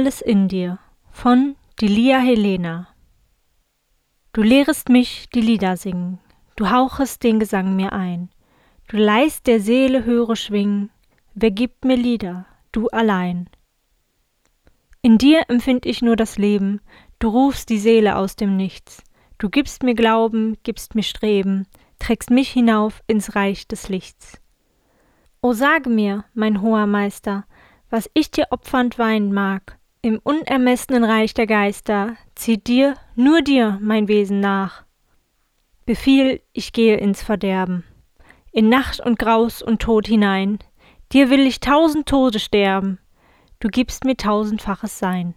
alles in dir von Delia Helena. Du lehrest mich die Lieder singen, du hauchest den Gesang mir ein, du leist der Seele höhere schwingen, wer gibt mir Lieder, du allein. In dir empfind ich nur das Leben, du rufst die Seele aus dem Nichts, du gibst mir Glauben, gibst mir Streben, trägst mich hinauf ins Reich des Lichts. O sage mir, mein hoher Meister, was ich dir opfernd weinen mag, im unermessenen Reich der Geister zieht dir, nur dir, mein Wesen nach. Befiehl, ich gehe ins Verderben, in Nacht und Graus und Tod hinein, dir will ich tausend Tode sterben, du gibst mir tausendfaches Sein.